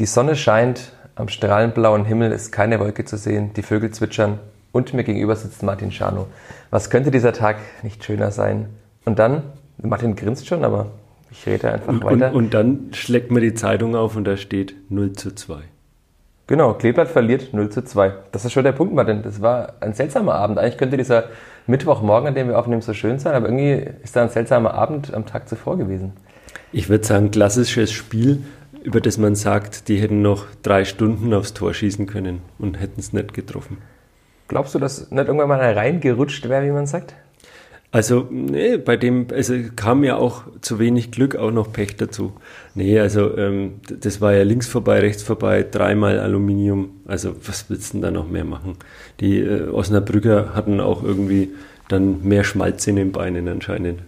Die Sonne scheint, am strahlend blauen Himmel ist keine Wolke zu sehen, die Vögel zwitschern und mir gegenüber sitzt Martin Schano. Was könnte dieser Tag nicht schöner sein? Und dann, Martin grinst schon, aber ich rede einfach und, weiter. Und, und, dann schlägt man die Zeitung auf und da steht 0 zu 2. Genau, Kleeblatt verliert 0 zu 2. Das ist schon der Punkt, Martin. Das war ein seltsamer Abend. Eigentlich könnte dieser Mittwochmorgen, an dem wir aufnehmen, so schön sein, aber irgendwie ist da ein seltsamer Abend am Tag zuvor gewesen. Ich würde sagen, klassisches Spiel, über das man sagt, die hätten noch drei Stunden aufs Tor schießen können und hätten es nicht getroffen. Glaubst du, dass nicht irgendwann mal reingerutscht wäre, wie man sagt? Also, nee, bei dem, also kam ja auch zu wenig Glück, auch noch Pech dazu. Nee, also ähm, das war ja links vorbei, rechts vorbei, dreimal Aluminium. Also was willst du denn da noch mehr machen? Die äh, Osnabrücker hatten auch irgendwie dann mehr Schmalz in den Beinen anscheinend.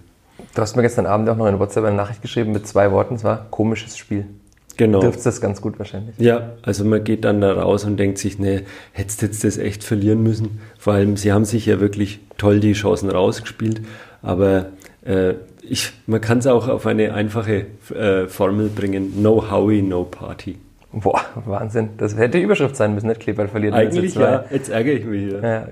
Du hast mir gestern Abend auch noch eine WhatsApp eine Nachricht geschrieben mit zwei Worten, es war komisches Spiel. Genau. Trifft das ganz gut wahrscheinlich. Ja, also man geht dann da raus und denkt sich, nee, hättest jetzt das echt verlieren müssen. Vor allem, sie haben sich ja wirklich toll die Chancen rausgespielt, aber äh, ich, man kann es auch auf eine einfache äh, Formel bringen, no Howie, no Party. Boah, Wahnsinn. Das hätte die Überschrift sein müssen, nicht Kleber verliert. Eigentlich ja, jetzt ärgere ich mich hier. Ja.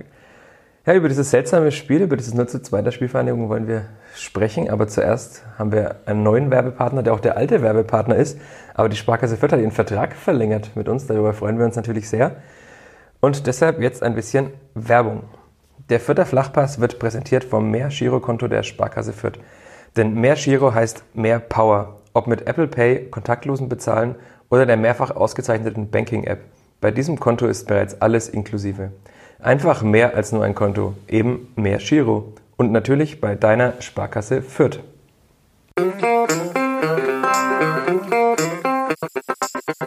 Ja, über dieses seltsame Spiel, über dieses 0 zu 2 der Spielvereinigung wollen wir sprechen. Aber zuerst haben wir einen neuen Werbepartner, der auch der alte Werbepartner ist. Aber die Sparkasse Fürth hat ihren Vertrag verlängert mit uns. Darüber freuen wir uns natürlich sehr. Und deshalb jetzt ein bisschen Werbung. Der Fürther Flachpass wird präsentiert vom Mehr-Giro-Konto der Sparkasse Fürth. Denn mehr Giro heißt mehr Power. Ob mit Apple Pay, kontaktlosen Bezahlen oder der mehrfach ausgezeichneten Banking-App. Bei diesem Konto ist bereits alles inklusive. Einfach mehr als nur ein Konto, eben mehr Giro. Und natürlich bei deiner Sparkasse Fürth.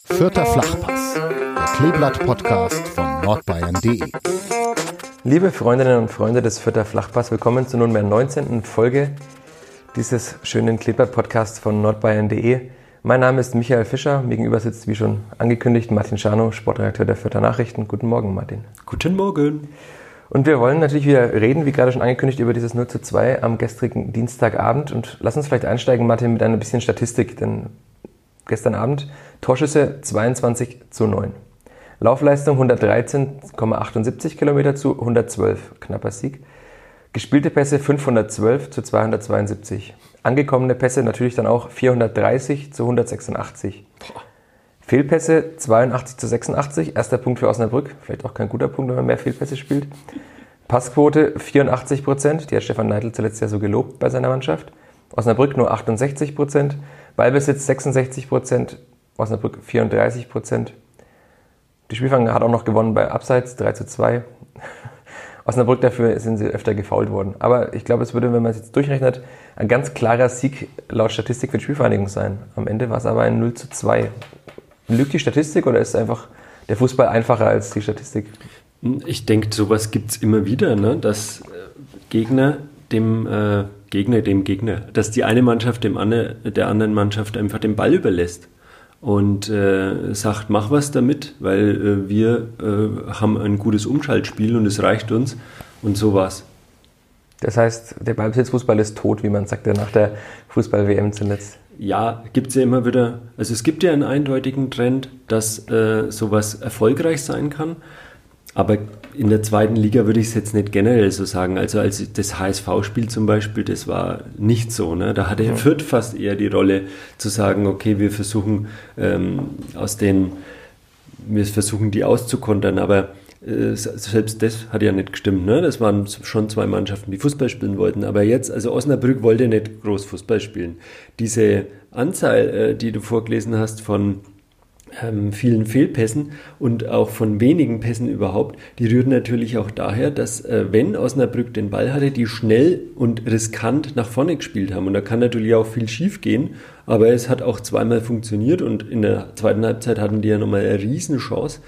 Vierter Flachpass, der Kleeblatt-Podcast von nordbayern.de. Liebe Freundinnen und Freunde des Vierter Flachpass, willkommen zur nunmehr 19. Folge dieses schönen Kleeblatt-Podcasts von nordbayern.de. Mein Name ist Michael Fischer, mir gegenüber sitzt wie schon angekündigt Martin Schano, Sportredakteur der Vierter Nachrichten. Guten Morgen, Martin. Guten Morgen. Und wir wollen natürlich wieder reden, wie gerade schon angekündigt, über dieses 0 zu 2 am gestrigen Dienstagabend. Und lass uns vielleicht einsteigen, Martin, mit ein bisschen Statistik, denn gestern Abend Torschüsse 22 zu 9. Laufleistung 113,78 Kilometer zu 112, knapper Sieg. Gespielte Pässe 512 zu 272. Angekommene Pässe natürlich dann auch 430 zu 186. Boah. Fehlpässe 82 zu 86, erster Punkt für Osnabrück, vielleicht auch kein guter Punkt, wenn man mehr Fehlpässe spielt. Passquote 84 Prozent, die hat Stefan Neidl zuletzt ja so gelobt bei seiner Mannschaft. Osnabrück nur 68 Prozent, Ballbesitz 66 Prozent, Osnabrück 34 Prozent. Die Spielfang hat auch noch gewonnen bei Abseits 3 zu 2. Osnabrück dafür sind sie öfter gefault worden. Aber ich glaube, es würde, wenn man es jetzt durchrechnet, ein ganz klarer Sieg laut Statistik für die Spielvereinigung sein. Am Ende war es aber ein 0 zu 2. Lügt die Statistik oder ist einfach der Fußball einfacher als die Statistik? Ich denke, sowas gibt es immer wieder, ne? dass äh, Gegner dem äh, Gegner dem Gegner, dass die eine Mannschaft dem andre, der anderen Mannschaft einfach den Ball überlässt und äh, sagt, mach was damit, weil äh, wir äh, haben ein gutes Umschaltspiel und es reicht uns und so war's. Das heißt, der Ballbesitzfußball ist tot, wie man sagte nach der Fußball-WM zuletzt. Ja, gibt es ja immer wieder. Also es gibt ja einen eindeutigen Trend, dass äh, sowas erfolgreich sein kann. Aber in der zweiten Liga würde ich es jetzt nicht generell so sagen. Also als das HSV-Spiel zum Beispiel, das war nicht so. Ne? Da hatte ja. Fürth fast eher die Rolle zu sagen, okay, wir versuchen ähm, aus den, wir versuchen die auszukontern. Aber äh, selbst das hat ja nicht gestimmt. Ne? Das waren schon zwei Mannschaften, die Fußball spielen wollten. Aber jetzt, also Osnabrück wollte nicht groß Fußball spielen. Diese Anzahl, äh, die du vorgelesen hast von ähm, vielen Fehlpässen und auch von wenigen Pässen überhaupt, die rühren natürlich auch daher, dass äh, wenn Osnabrück den Ball hatte, die schnell und riskant nach vorne gespielt haben. Und da kann natürlich auch viel schief gehen, aber es hat auch zweimal funktioniert und in der zweiten Halbzeit hatten die ja nochmal eine Riesenchance.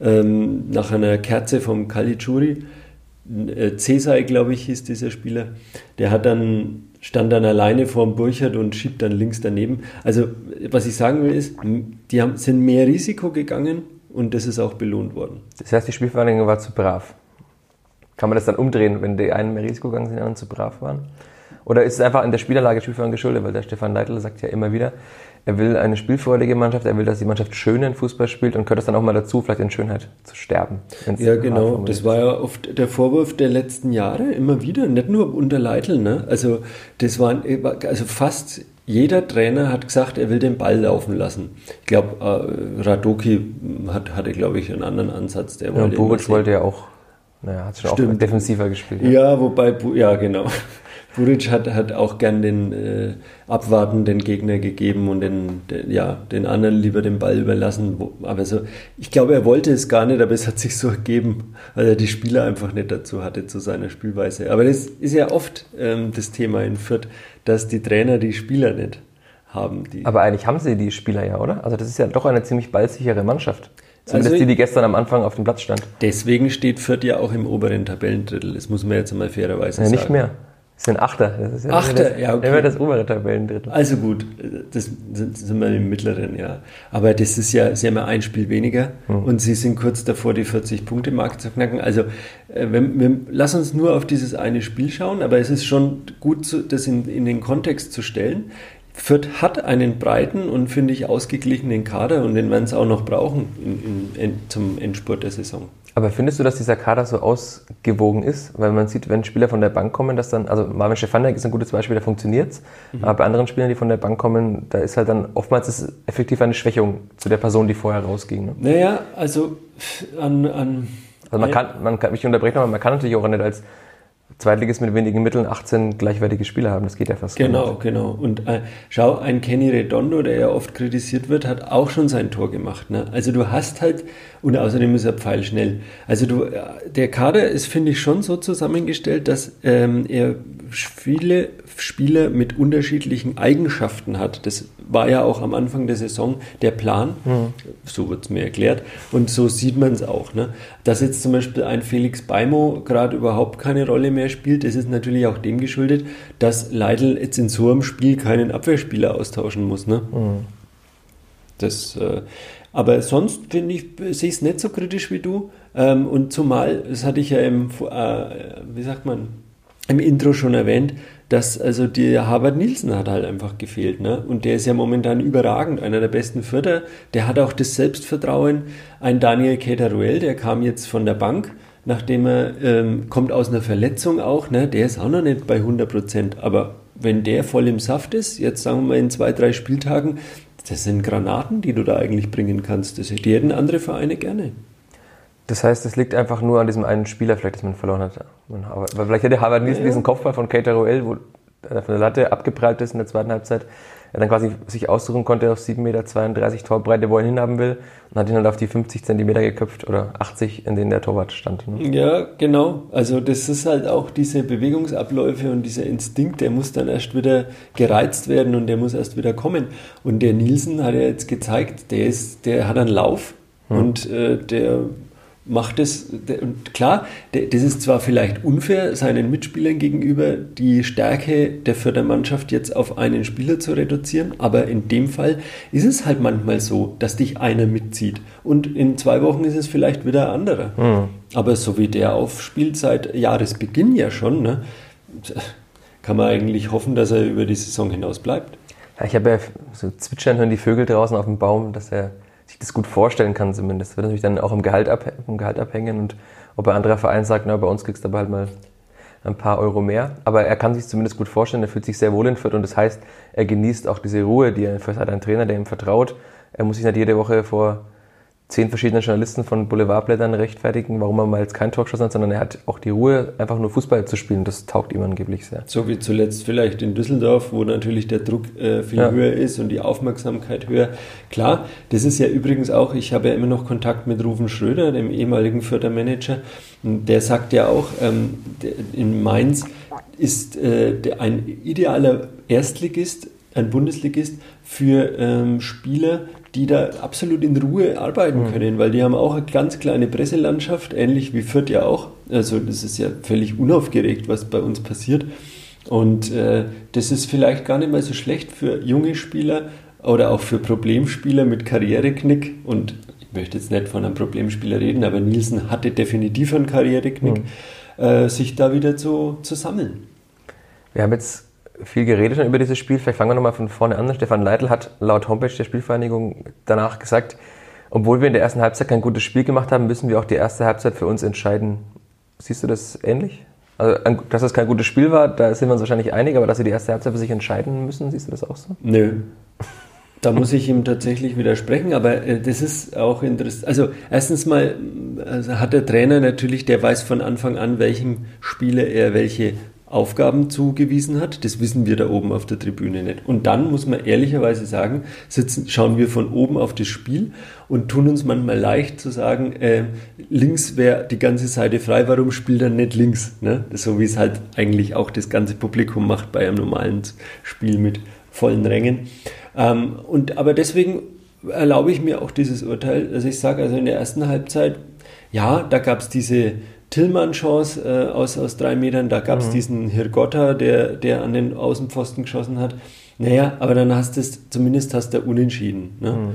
Ähm, nach einer Kerze vom Caligiuri, äh, Cesai, glaube ich, hieß dieser Spieler, der hat dann stand dann alleine vor dem Burchard und schiebt dann links daneben. Also, was ich sagen will, ist, die haben, sind mehr Risiko gegangen und das ist auch belohnt worden. Das heißt, die Spielvereinigung war zu brav. Kann man das dann umdrehen, wenn die einen mehr Risiko gegangen sind, die anderen zu brav waren? Oder ist es einfach in der Spielanlage Spielvereinigung geschuldet, weil der Stefan Leitl sagt ja immer wieder, er will eine spielfreudige Mannschaft, er will, dass die Mannschaft schönen Fußball spielt und gehört es dann auch mal dazu, vielleicht in Schönheit zu sterben. Ja, genau. Das war ja oft der Vorwurf der letzten Jahre, immer wieder, nicht nur unter Leitl. Ne? Also, das waren, also fast jeder Trainer hat gesagt, er will den Ball laufen lassen. Ich glaube, äh, Radoki hat, hatte, glaube ich, einen anderen Ansatz. Der ja, Buric wollte ja auch, naja, hat schon Stimmt. auch defensiver gespielt. Ja, ja wobei, ja, genau. Buric hat, hat auch gern den äh, abwartenden Gegner gegeben und den, den, ja, den anderen lieber den Ball überlassen. Aber so, ich glaube, er wollte es gar nicht, aber es hat sich so ergeben, weil er die Spieler einfach nicht dazu hatte zu seiner Spielweise. Aber das ist ja oft ähm, das Thema in Fürth, dass die Trainer die Spieler nicht haben. aber eigentlich haben sie die Spieler ja, oder? Also das ist ja doch eine ziemlich ballsichere Mannschaft. Zumindest also, die, die gestern am Anfang auf dem Platz stand. Deswegen steht Fürth ja auch im oberen Tabellendrittel. Das muss man jetzt mal fairerweise ja, sagen. Nicht mehr. Das sind Achter. Das ist ja Achter, das, ja, okay. Immer das obere Tabellendrittel. Also gut, das sind wir im mittleren, ja. Aber das ist ja, sie haben ja ein Spiel weniger hm. und sie sind kurz davor, die 40-Punkte-Marke zu knacken. Also, äh, wir, wir, lass uns nur auf dieses eine Spiel schauen, aber es ist schon gut, das in, in den Kontext zu stellen. Fürth hat einen breiten und, finde ich, ausgeglichenen Kader und den werden sie auch noch brauchen in, in, zum Endspurt der Saison. Aber findest du, dass dieser Kader so ausgewogen ist? Weil man sieht, wenn Spieler von der Bank kommen, dass dann, also Marvin Stefanek ist ein gutes Beispiel, da funktioniert es. Mhm. Aber bei anderen Spielern, die von der Bank kommen, da ist halt dann oftmals ist effektiv eine Schwächung zu der Person, die vorher rausging. Ne? Naja, also an. an also man kann, man kann, mich unterbrechen, aber man kann natürlich auch nicht als Zweitligist mit wenigen Mitteln 18 gleichwertige Spieler haben. Das geht ja fast Genau, nicht. genau. Und äh, schau, ein Kenny Redondo, der ja oft kritisiert wird, hat auch schon sein Tor gemacht. Ne? Also du hast halt, und außerdem ist er pfeilschnell. Also du, äh, der Kader ist, finde ich, schon so zusammengestellt, dass ähm, er viele Spieler mit unterschiedlichen Eigenschaften hat. Das war ja auch am Anfang der Saison der Plan, mhm. so wird es mir erklärt, und so sieht man es auch. Ne? Dass jetzt zum Beispiel ein Felix Beimo gerade überhaupt keine Rolle mehr spielt, das ist natürlich auch dem geschuldet, dass Leidl jetzt in so einem Spiel keinen Abwehrspieler austauschen muss. Ne? Mhm. Das, äh, aber sonst finde ich, sehe ich es nicht so kritisch wie du. Ähm, und zumal, das hatte ich ja im, äh, wie sagt man, im Intro schon erwähnt, dass also der Harvard Nielsen hat halt einfach gefehlt. Ne? Und der ist ja momentan überragend, einer der besten Vierter. Der hat auch das Selbstvertrauen. Ein Daniel Keteruel, der kam jetzt von der Bank, nachdem er ähm, kommt aus einer Verletzung auch. Ne? Der ist auch noch nicht bei 100 Prozent. Aber wenn der voll im Saft ist, jetzt sagen wir mal in zwei, drei Spieltagen, das sind Granaten, die du da eigentlich bringen kannst. Das hätten andere Vereine gerne. Das heißt, es liegt einfach nur an diesem einen Spieler, vielleicht, dass man verloren hat. Weil vielleicht hätte Harvard Nielsen ja. diesen Kopfball von Kate Roel, wo er von der Latte abgeprallt ist in der zweiten Halbzeit, er dann quasi sich aussuchen konnte auf 7,32 Meter Torbreite, wo er ihn hinhaben will, und hat ihn dann auf die 50 Zentimeter geköpft oder 80, in denen der Torwart stand. Ne? Ja, genau. Also das ist halt auch diese Bewegungsabläufe und dieser Instinkt, der muss dann erst wieder gereizt werden und der muss erst wieder kommen. Und der Nielsen hat ja jetzt gezeigt, der ist, der hat einen Lauf hm. und äh, der macht es, und klar, das ist zwar vielleicht unfair seinen Mitspielern gegenüber, die Stärke der Fördermannschaft jetzt auf einen Spieler zu reduzieren, aber in dem Fall ist es halt manchmal so, dass dich einer mitzieht und in zwei Wochen ist es vielleicht wieder ein anderer. Mhm. Aber so wie der aufspielt seit Jahresbeginn ja schon, ne, kann man eigentlich hoffen, dass er über die Saison hinaus bleibt. Ja, ich habe ja so zwitschern hören die Vögel draußen auf dem Baum, dass er sich das gut vorstellen kann zumindest. Das wird natürlich dann auch im Gehalt, ab, im Gehalt abhängen und ob ein anderer Verein sagt, na, bei uns kriegst du aber halt mal ein paar Euro mehr. Aber er kann sich zumindest gut vorstellen, er fühlt sich sehr wohl in Fürth und das heißt, er genießt auch diese Ruhe, die er in Fürth hat, ein Trainer, der ihm vertraut. Er muss sich nicht jede Woche vor zehn verschiedene Journalisten von Boulevardblättern rechtfertigen, warum er mal jetzt kein geschossen hat, sondern er hat auch die Ruhe, einfach nur Fußball zu spielen. Das taugt ihm angeblich sehr. So wie zuletzt vielleicht in Düsseldorf, wo natürlich der Druck äh, viel ja. höher ist und die Aufmerksamkeit höher. Klar, das ist ja übrigens auch, ich habe ja immer noch Kontakt mit Rufen Schröder, dem ehemaligen Fördermanager, der sagt ja auch, ähm, in Mainz ist äh, ein idealer Erstligist, ein Bundesligist für ähm, Spieler, die da absolut in Ruhe arbeiten mhm. können, weil die haben auch eine ganz kleine Presselandschaft, ähnlich wie Fürth ja auch. Also das ist ja völlig unaufgeregt, was bei uns passiert. Und äh, das ist vielleicht gar nicht mal so schlecht für junge Spieler oder auch für Problemspieler mit Karriereknick. Und ich möchte jetzt nicht von einem Problemspieler reden, aber Nielsen hatte definitiv einen Karriereknick, mhm. äh, sich da wieder zu, zu sammeln. Wir haben jetzt viel geredet über dieses Spiel. Vielleicht fangen wir nochmal von vorne an. Stefan Leitl hat laut Homepage der Spielvereinigung danach gesagt, obwohl wir in der ersten Halbzeit kein gutes Spiel gemacht haben, müssen wir auch die erste Halbzeit für uns entscheiden. Siehst du das ähnlich? Also, dass es kein gutes Spiel war, da sind wir uns wahrscheinlich einig, aber dass sie die erste Halbzeit für sich entscheiden müssen, siehst du das auch so? Nö. Da muss ich ihm tatsächlich widersprechen, aber äh, das ist auch interessant. Also erstens mal also hat der Trainer natürlich, der weiß von Anfang an, welchem Spieler er welche Aufgaben zugewiesen hat. Das wissen wir da oben auf der Tribüne nicht. Und dann muss man ehrlicherweise sagen, sitzen, schauen wir von oben auf das Spiel und tun uns manchmal leicht zu sagen, äh, links wäre die ganze Seite frei, warum spielt er nicht links? Ne? So wie es halt eigentlich auch das ganze Publikum macht bei einem normalen Spiel mit vollen Rängen. Ähm, und, aber deswegen erlaube ich mir auch dieses Urteil. Also ich sage also in der ersten Halbzeit, ja, da gab es diese Tillmann-Chance äh, aus, aus drei Metern, da gab es mhm. diesen Hirgotta, der, der an den Außenpfosten geschossen hat. Naja, aber dann hast du es, zumindest hast du unentschieden. Ne? Mhm.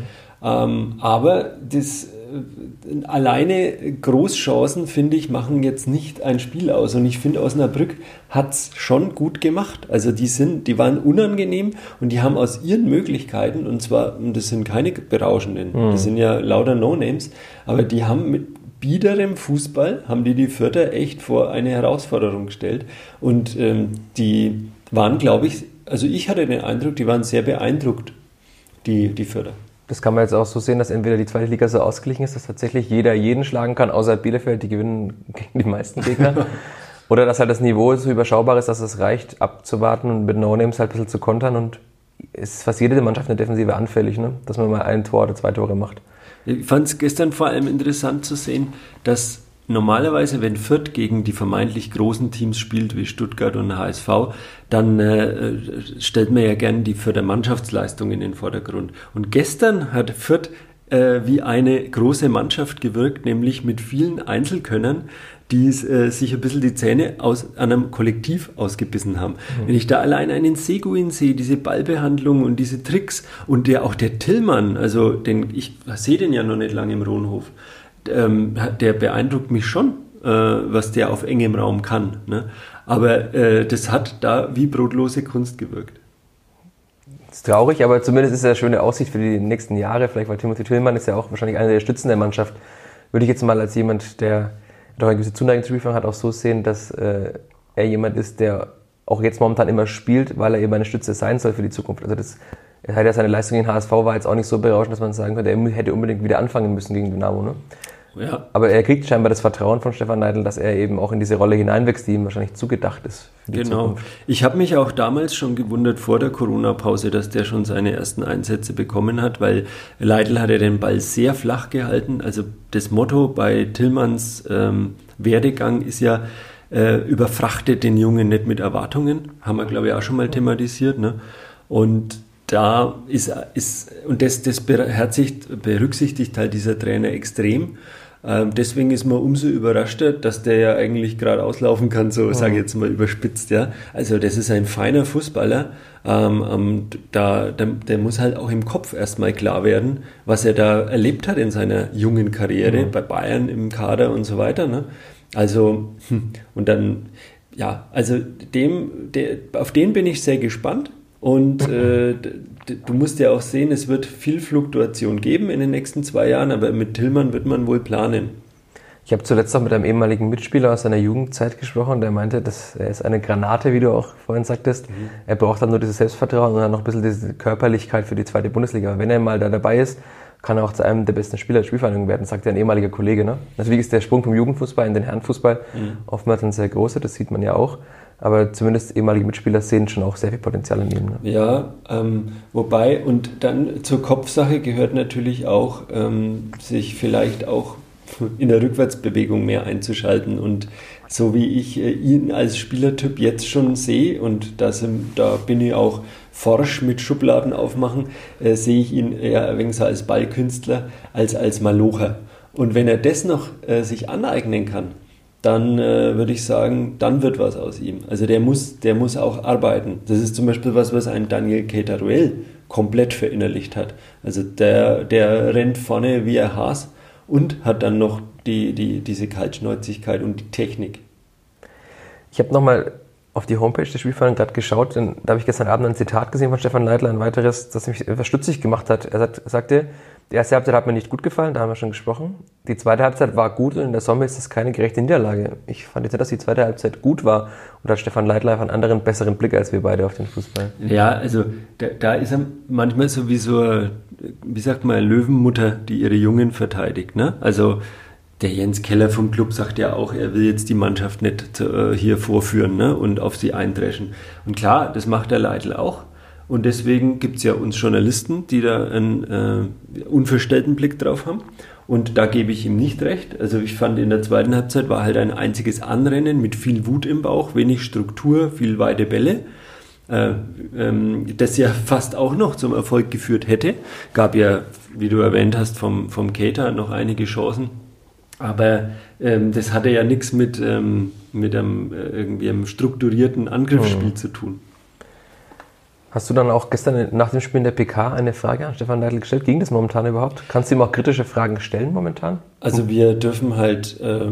Ähm, aber das äh, alleine Großchancen, finde ich, machen jetzt nicht ein Spiel aus. Und ich finde, Osnabrück hat es schon gut gemacht. Also die sind, die waren unangenehm und die haben aus ihren Möglichkeiten, und zwar, das sind keine berauschenden, mhm. das sind ja lauter No-Names, aber die haben mit biederem Fußball haben die die Vierter echt vor eine Herausforderung gestellt. Und ähm, die waren, glaube ich, also ich hatte den Eindruck, die waren sehr beeindruckt, die, die Vierter. Das kann man jetzt auch so sehen, dass entweder die zweite Liga so ausgeglichen ist, dass tatsächlich jeder jeden schlagen kann, außer Bielefeld, die gewinnen gegen die meisten Gegner. Oder dass halt das Niveau so überschaubar ist, dass es reicht, abzuwarten und mit No-Names halt ein bisschen zu kontern und ist fast jede Mannschaft eine Defensive anfällig, ne? dass man mal ein Tor oder zwei Tore macht. Ich fand es gestern vor allem interessant zu sehen, dass normalerweise, wenn Fürth gegen die vermeintlich großen Teams spielt, wie Stuttgart und HSV, dann äh, stellt man ja gern die Fürther Mannschaftsleistung in den Vordergrund. Und gestern hat Fürth äh, wie eine große Mannschaft gewirkt, nämlich mit vielen Einzelkönnern, die äh, sich ein bisschen die Zähne aus einem Kollektiv ausgebissen haben. Mhm. Wenn ich da allein einen Seguin sehe, diese Ballbehandlung und diese Tricks und der auch der Tillmann, also den, ich sehe den ja noch nicht lange im Rohnhof, ähm, der beeindruckt mich schon, äh, was der auf engem Raum kann. Ne? Aber äh, das hat da wie brotlose Kunst gewirkt. Das ist traurig, aber zumindest ist es eine schöne Aussicht für die nächsten Jahre. Vielleicht, weil Timothy Tillmann ist ja auch wahrscheinlich einer der Stützen der Mannschaft. Würde ich jetzt mal als jemand, der doch eine gewisse Zuneigung zu Spielfang hat, auch so sehen, dass äh, er jemand ist, der auch jetzt momentan immer spielt, weil er eben eine Stütze sein soll für die Zukunft. Also das er hat ja seine Leistung in HSV war jetzt auch nicht so berauschend, dass man sagen könnte, er hätte unbedingt wieder anfangen müssen gegen Dynamo. Ne? Ja. Aber er kriegt scheinbar das Vertrauen von Stefan Neidl, dass er eben auch in diese Rolle hineinwächst, die ihm wahrscheinlich zugedacht ist. genau. Zukunft. Ich habe mich auch damals schon gewundert vor der Corona-Pause, dass der schon seine ersten Einsätze bekommen hat, weil Leidl hat ja den Ball sehr flach gehalten. Also das Motto bei Tillmanns ähm, Werdegang ist ja, äh, überfrachtet den Jungen nicht mit Erwartungen. Haben wir, glaube ich, auch schon mal thematisiert. Ne? Und da ist, ist und das, das berücksichtigt halt dieser Trainer extrem. Ähm, deswegen ist man umso überraschter, dass der ja eigentlich gerade auslaufen kann, so sage ich jetzt mal überspitzt, ja. Also das ist ein feiner Fußballer. Ähm, ähm, da, der, der, muss halt auch im Kopf erstmal klar werden, was er da erlebt hat in seiner jungen Karriere mhm. bei Bayern im Kader und so weiter. Ne? Also, hm, und dann, ja, also dem, der, auf den bin ich sehr gespannt. Und äh, du musst ja auch sehen, es wird viel Fluktuation geben in den nächsten zwei Jahren, aber mit Tillmann wird man wohl planen. Ich habe zuletzt auch mit einem ehemaligen Mitspieler aus seiner Jugendzeit gesprochen, der meinte, dass er ist eine Granate, wie du auch vorhin sagtest. Mhm. Er braucht dann nur dieses Selbstvertrauen und dann noch ein bisschen diese Körperlichkeit für die zweite Bundesliga. Wenn er mal da dabei ist, kann er auch zu einem der besten Spieler der Spielvereinigung werden, sagt ja ein ehemaliger Kollege. Ne? Natürlich ist der Sprung vom Jugendfußball in den Herrenfußball mhm. oftmals ein sehr großer, das sieht man ja auch aber zumindest ehemalige Mitspieler sehen schon auch sehr viel Potenzial in ihm. Ne? Ja, ähm, wobei, und dann zur Kopfsache gehört natürlich auch, ähm, sich vielleicht auch in der Rückwärtsbewegung mehr einzuschalten und so wie ich äh, ihn als Spielertyp jetzt schon sehe und das, da bin ich auch forsch mit Schubladen aufmachen, äh, sehe ich ihn eher ein wenig so als Ballkünstler als als Malocher. Und wenn er das noch äh, sich aneignen kann, dann äh, würde ich sagen, dann wird was aus ihm. Also der muss, der muss auch arbeiten. Das ist zum Beispiel was, was ein Daniel Keteruel komplett verinnerlicht hat. Also der, der rennt vorne wie ein Haas und hat dann noch die, die, diese Kaltschnäuzigkeit und die Technik. Ich habe nochmal auf die Homepage der Spielverein gerade geschaut, denn da habe ich gestern Abend ein Zitat gesehen von Stefan Leitler, ein weiteres, das mich etwas stutzig gemacht hat. Er sagt, sagte, die erste Halbzeit hat mir nicht gut gefallen, da haben wir schon gesprochen. Die zweite Halbzeit war gut und in der Sommer ist es keine gerechte Niederlage. Ich fand jetzt nicht, dass die zweite Halbzeit gut war und hat Stefan Leitler einen anderen, besseren Blick als wir beide auf den Fußball. Ja, also da, da ist er manchmal so wie so, wie sagt man, Löwenmutter, die ihre Jungen verteidigt. Ne? Also der Jens Keller vom Club sagt ja auch, er will jetzt die Mannschaft nicht äh, hier vorführen ne? und auf sie eindreschen. Und klar, das macht der Leitl auch. Und deswegen gibt es ja uns Journalisten, die da einen äh, unverstellten Blick drauf haben. Und da gebe ich ihm nicht recht. Also ich fand in der zweiten Halbzeit war halt ein einziges Anrennen mit viel Wut im Bauch, wenig Struktur, viel weite Bälle. Äh, ähm, das ja fast auch noch zum Erfolg geführt hätte. Gab ja, wie du erwähnt hast, vom, vom Cater noch einige Chancen aber ähm, das hatte ja nichts mit, ähm, mit einem, äh, irgendwie einem strukturierten Angriffsspiel mhm. zu tun. Hast du dann auch gestern nach dem Spiel in der PK eine Frage an Stefan Neidl gestellt? Ging das momentan überhaupt? Kannst du ihm auch kritische Fragen stellen momentan? Also wir dürfen halt äh,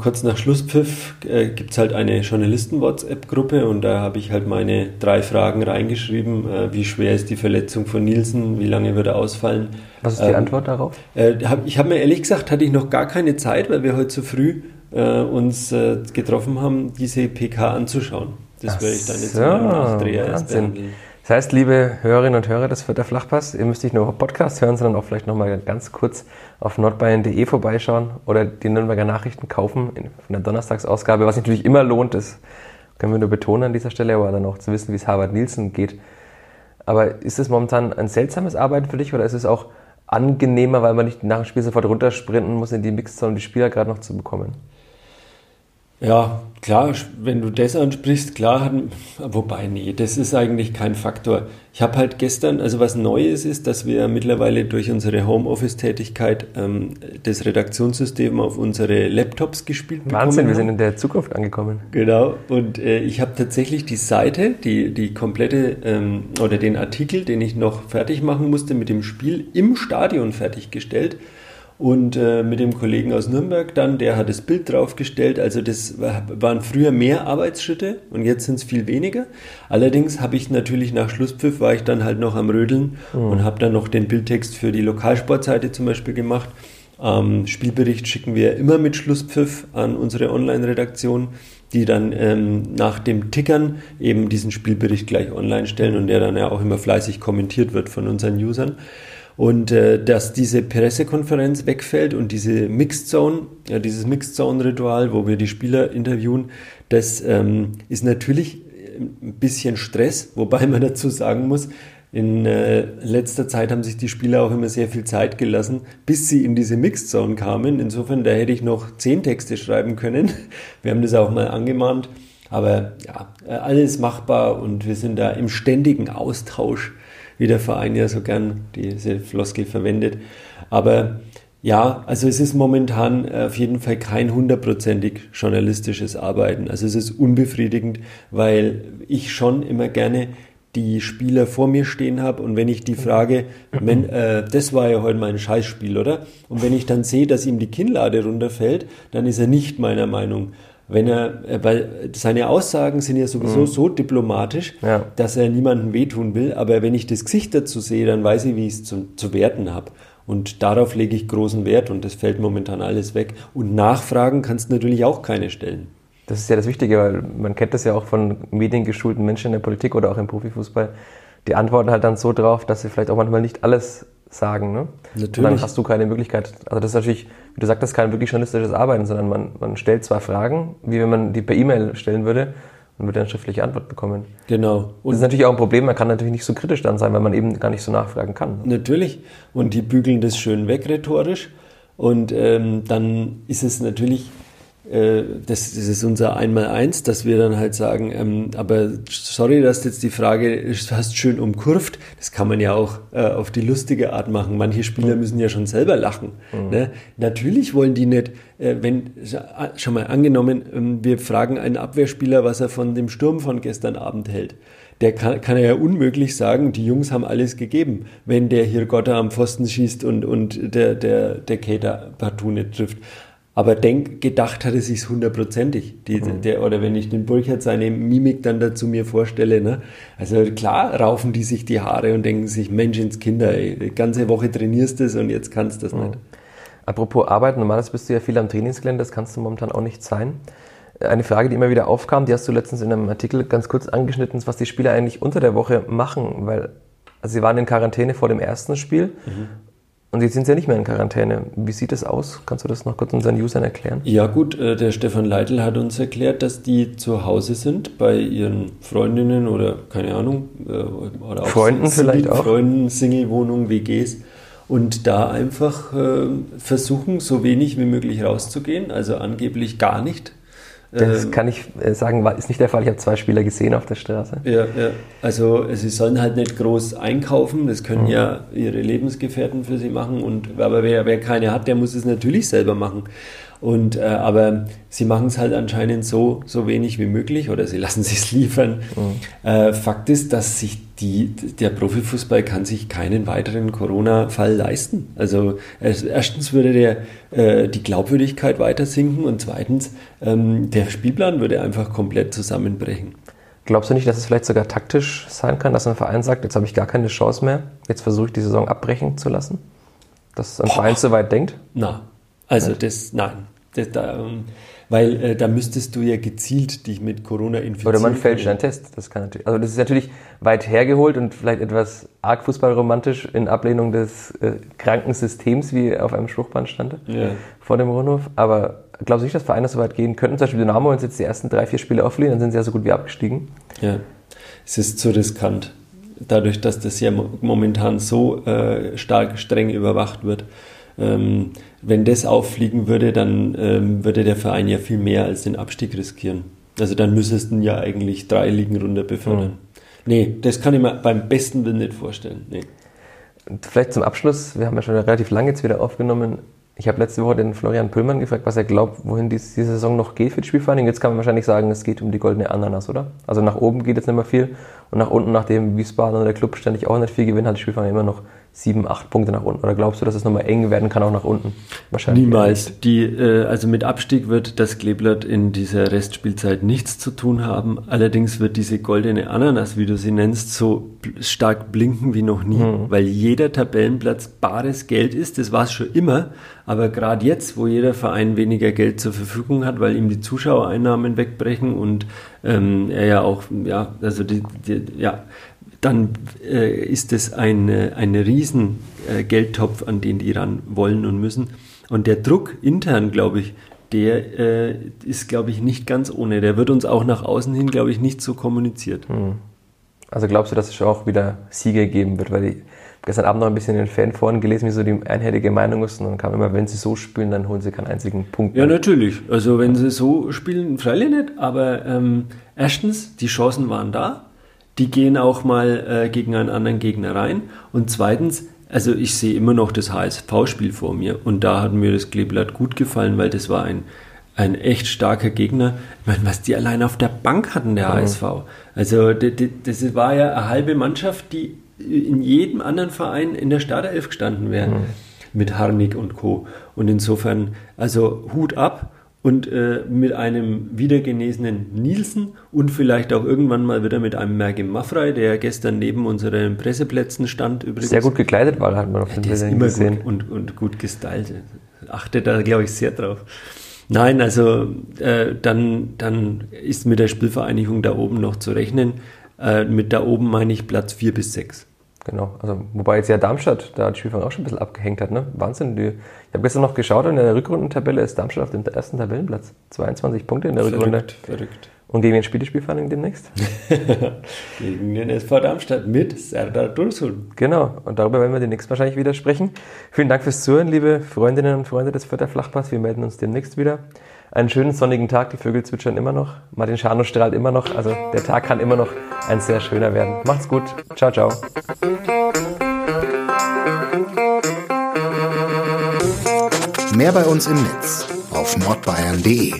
kurz nach Schlusspfiff äh, gibt es halt eine Journalisten-WhatsApp-Gruppe und da habe ich halt meine drei Fragen reingeschrieben. Äh, wie schwer ist die Verletzung von Nielsen? Wie lange wird er ausfallen? Was ist die ähm, Antwort darauf? Äh, hab, ich habe mir ehrlich gesagt, hatte ich noch gar keine Zeit, weil wir heute zu früh äh, uns äh, getroffen haben, diese PK anzuschauen. Das werde ich dann jetzt so, erst behandeln. Das heißt, liebe Hörerinnen und Hörer des Vierter Flachpass, ihr müsst nicht nur Podcast hören, sondern auch vielleicht nochmal ganz kurz auf nordbayern.de vorbeischauen oder die Nürnberger Nachrichten kaufen in, von der Donnerstagsausgabe, was natürlich immer lohnt, das können wir nur betonen an dieser Stelle, aber dann auch zu wissen, wie es Harvard Nielsen geht. Aber ist es momentan ein seltsames Arbeiten für dich oder ist es auch angenehmer, weil man nicht nach dem Spiel sofort runtersprinten muss in die Mixzone, um die Spieler gerade noch zu bekommen? Ja, klar, wenn du das ansprichst, klar, wobei, nee, das ist eigentlich kein Faktor. Ich habe halt gestern, also was Neues ist, dass wir mittlerweile durch unsere Homeoffice-Tätigkeit ähm, das Redaktionssystem auf unsere Laptops gespielt bekommen Wahnsinn, wir sind in der Zukunft angekommen. Genau, und äh, ich habe tatsächlich die Seite, die, die komplette, ähm, oder den Artikel, den ich noch fertig machen musste, mit dem Spiel im Stadion fertiggestellt und äh, mit dem Kollegen aus Nürnberg dann, der hat das Bild draufgestellt. Also das waren früher mehr Arbeitsschritte und jetzt sind es viel weniger. Allerdings habe ich natürlich nach Schlusspfiff war ich dann halt noch am Rödeln mhm. und habe dann noch den Bildtext für die Lokalsportseite zum Beispiel gemacht. Ähm, Spielbericht schicken wir immer mit Schlusspfiff an unsere Online-Redaktion, die dann ähm, nach dem Tickern eben diesen Spielbericht gleich online stellen und der dann ja auch immer fleißig kommentiert wird von unseren Usern. Und äh, dass diese Pressekonferenz wegfällt und diese Mixed Zone, ja, dieses Mixed Zone-Ritual, wo wir die Spieler interviewen, das ähm, ist natürlich ein bisschen Stress, wobei man dazu sagen muss, in äh, letzter Zeit haben sich die Spieler auch immer sehr viel Zeit gelassen, bis sie in diese Mixed Zone kamen. Insofern, da hätte ich noch zehn Texte schreiben können. Wir haben das auch mal angemahnt. Aber ja, alles machbar und wir sind da im ständigen Austausch wie der Verein ja so gern diese Floskel verwendet. Aber ja, also es ist momentan auf jeden Fall kein hundertprozentig journalistisches Arbeiten. Also es ist unbefriedigend, weil ich schon immer gerne die Spieler vor mir stehen habe und wenn ich die frage, wenn, äh, das war ja heute mein Scheißspiel, oder? Und wenn ich dann sehe, dass ihm die Kinnlade runterfällt, dann ist er nicht meiner Meinung wenn er, weil seine Aussagen sind ja sowieso mhm. so diplomatisch, ja. dass er niemandem wehtun will, aber wenn ich das Gesicht dazu sehe, dann weiß ich, wie ich es zu, zu werten habe. Und darauf lege ich großen Wert und das fällt momentan alles weg. Und Nachfragen kannst du natürlich auch keine stellen. Das ist ja das Wichtige, weil man kennt das ja auch von mediengeschulten Menschen in der Politik oder auch im Profifußball. Die antworten halt dann so drauf, dass sie vielleicht auch manchmal nicht alles sagen. Ne? Natürlich. Und dann hast du keine Möglichkeit. Also das ist natürlich, wie du sagtest, kein wirklich journalistisches Arbeiten, sondern man, man stellt zwar Fragen, wie wenn man die per E-Mail stellen würde und würde eine schriftliche Antwort bekommen. Genau. Und das ist natürlich auch ein Problem, man kann natürlich nicht so kritisch dann sein, weil man eben gar nicht so nachfragen kann. Natürlich. Und die bügeln das schön weg rhetorisch. Und ähm, dann ist es natürlich das, das ist unser Einmaleins, dass wir dann halt sagen, ähm, aber sorry, dass du jetzt die Frage hast schön umkurvt. Das kann man ja auch äh, auf die lustige Art machen. Manche Spieler müssen ja schon selber lachen. Mhm. Ne? Natürlich wollen die nicht, äh, wenn, schon mal angenommen, ähm, wir fragen einen Abwehrspieler, was er von dem Sturm von gestern Abend hält. Der kann, kann er ja unmöglich sagen, die Jungs haben alles gegeben, wenn der hier Gotta am Pfosten schießt und, und der, der, der Cater partout nicht trifft. Aber denk, gedacht hat er sich hundertprozentig. Mhm. Der, oder wenn ich den Burkhardt seine Mimik dann dazu mir vorstelle, ne? Also klar raufen die sich die Haare und denken sich, Mensch ins Kinder, ey, die ganze Woche trainierst du es und jetzt kannst du das mhm. nicht. Apropos Arbeit, normalerweise bist du ja viel am Trainingsgelände, das kannst du momentan auch nicht sein. Eine Frage, die immer wieder aufkam, die hast du letztens in einem Artikel ganz kurz angeschnitten, was die Spieler eigentlich unter der Woche machen, weil also sie waren in Quarantäne vor dem ersten Spiel mhm. Und jetzt sind sie ja nicht mehr in Quarantäne. Wie sieht das aus? Kannst du das noch kurz unseren Usern erklären? Ja gut, äh, der Stefan Leitl hat uns erklärt, dass die zu Hause sind bei ihren Freundinnen oder keine Ahnung. Äh, oder auch Freunden Single, vielleicht auch. Freunden, Single-Wohnungen, WGs. Und da einfach äh, versuchen, so wenig wie möglich rauszugehen. Also angeblich gar nicht das ähm, kann ich äh, sagen, ist nicht der Fall. Ich habe zwei Spieler gesehen auf der Straße. Ja, ja. Also sie sollen halt nicht groß einkaufen. Das können mhm. ja ihre Lebensgefährten für sie machen. Und aber wer, wer keine hat, der muss es natürlich selber machen. Und, äh, aber sie machen es halt anscheinend so, so wenig wie möglich oder sie lassen sich liefern. Mhm. Äh, Fakt ist, dass sich die, der Profifußball kann sich keinen weiteren Corona-Fall leisten. Also erstens würde der, äh, die Glaubwürdigkeit weiter sinken und zweitens ähm, der Spielplan würde einfach komplett zusammenbrechen. Glaubst du nicht, dass es vielleicht sogar taktisch sein kann, dass ein Verein sagt, jetzt habe ich gar keine Chance mehr, jetzt versuche ich die Saison abbrechen zu lassen? Dass ein Verein so weit denkt? Na, also das, nein. Das, da, ähm, weil äh, da müsstest du ja gezielt dich mit Corona infizieren. Oder man fälscht einen Test. Das kann natürlich. Also das ist natürlich weit hergeholt und vielleicht etwas arg fußballromantisch in Ablehnung des äh, kranken Systems, wie auf einem Spruchband stand ja. vor dem Rundhof. Aber glaubst du nicht, dass Vereine so weit gehen könnten? Zum Beispiel Dynamo, sie jetzt die ersten drei, vier Spiele auflehnen, dann sind sie ja so gut wie abgestiegen. Ja, es ist zu riskant. Dadurch, dass das ja momentan so äh, stark streng überwacht wird. Ähm, wenn das auffliegen würde, dann ähm, würde der Verein ja viel mehr als den Abstieg riskieren. Also dann müsstest du ja eigentlich drei Ligen runter befördern. Mhm. Nee, das kann ich mir beim besten Willen nicht vorstellen. Nee. Vielleicht zum Abschluss, wir haben ja schon relativ lange jetzt wieder aufgenommen. Ich habe letzte Woche den Florian Püllmann gefragt, was er glaubt, wohin die, diese Saison noch geht für die Spielvereinigung. Jetzt kann man wahrscheinlich sagen, es geht um die goldene Ananas, oder? Also nach oben geht jetzt nicht mehr viel und nach unten, nachdem Wiesbaden oder der Club ständig auch nicht viel gewinnen, hat die Spielvereinigung immer noch sieben, acht Punkte nach unten? Oder glaubst du, dass es nochmal eng werden kann, auch nach unten? Wahrscheinlich. Niemals. Die, äh, also mit Abstieg wird das Kleeblatt in dieser Restspielzeit nichts zu tun haben. Allerdings wird diese goldene Ananas, wie du sie nennst, so stark blinken wie noch nie, mhm. weil jeder Tabellenplatz bares Geld ist. Das war es schon immer. Aber gerade jetzt, wo jeder Verein weniger Geld zur Verfügung hat, weil ihm die Zuschauereinnahmen wegbrechen und ähm, er ja auch, ja, also die, die ja, dann äh, ist es ein, ein riesen äh, Geldtopf, an den die ran wollen und müssen. Und der Druck intern, glaube ich, der äh, ist, glaube ich, nicht ganz ohne. Der wird uns auch nach außen hin, glaube ich, nicht so kommuniziert. Hm. Also glaubst du, dass es auch wieder Siege geben wird? Weil ich gestern Abend noch ein bisschen in den Fanforen gelesen, wie so die einhellige Meinung ist. Und dann kam immer, wenn sie so spielen, dann holen sie keinen einzigen Punkt. Ja, natürlich. Also wenn sie so spielen, freilich nicht. Aber ähm, erstens, die Chancen waren da die gehen auch mal äh, gegen einen anderen Gegner rein. Und zweitens, also ich sehe immer noch das HSV-Spiel vor mir und da hat mir das Kleeblatt gut gefallen, weil das war ein, ein echt starker Gegner. Ich meine, was die allein auf der Bank hatten, der mhm. HSV. Also das war ja eine halbe Mannschaft, die in jedem anderen Verein in der Startelf gestanden wären. Mhm. Mit Harnik und Co. Und insofern, also Hut ab und äh, mit einem wiedergenesenen Nielsen und vielleicht auch irgendwann mal wieder mit einem Mergim Maffrey, der gestern neben unseren Presseplätzen stand. Übrigens. Sehr gut gekleidet war, hat man auf den ja, Bildern gesehen. Gut und, und gut gestylt. Achte da, glaube ich, sehr drauf. Nein, also äh, dann, dann ist mit der Spielvereinigung da oben noch zu rechnen. Äh, mit da oben meine ich Platz 4 bis 6. Genau, also wobei jetzt ja Darmstadt da die Spielfang auch schon ein bisschen abgehängt hat, ne? Wahnsinn. Die, ich habe gestern noch geschaut, in der Rückrundentabelle ist Darmstadt auf dem ersten Tabellenplatz. 22 Punkte in der verrückt, Rückrunde. Verrückt. Und gegen wen spielt die Spielvereinigung demnächst? gegen den SV Darmstadt mit Serdar Dursun. Genau, und darüber werden wir demnächst wahrscheinlich wieder sprechen. Vielen Dank fürs Zuhören, liebe Freundinnen und Freunde des Vierter Flachpass. Wir melden uns demnächst wieder einen schönen sonnigen Tag. Die Vögel zwitschern immer noch. Martin Schano strahlt immer noch. Also der Tag kann immer noch ein sehr schöner werden. Macht's gut. Ciao, ciao. Mehr bei uns im Netz auf nordbayern.de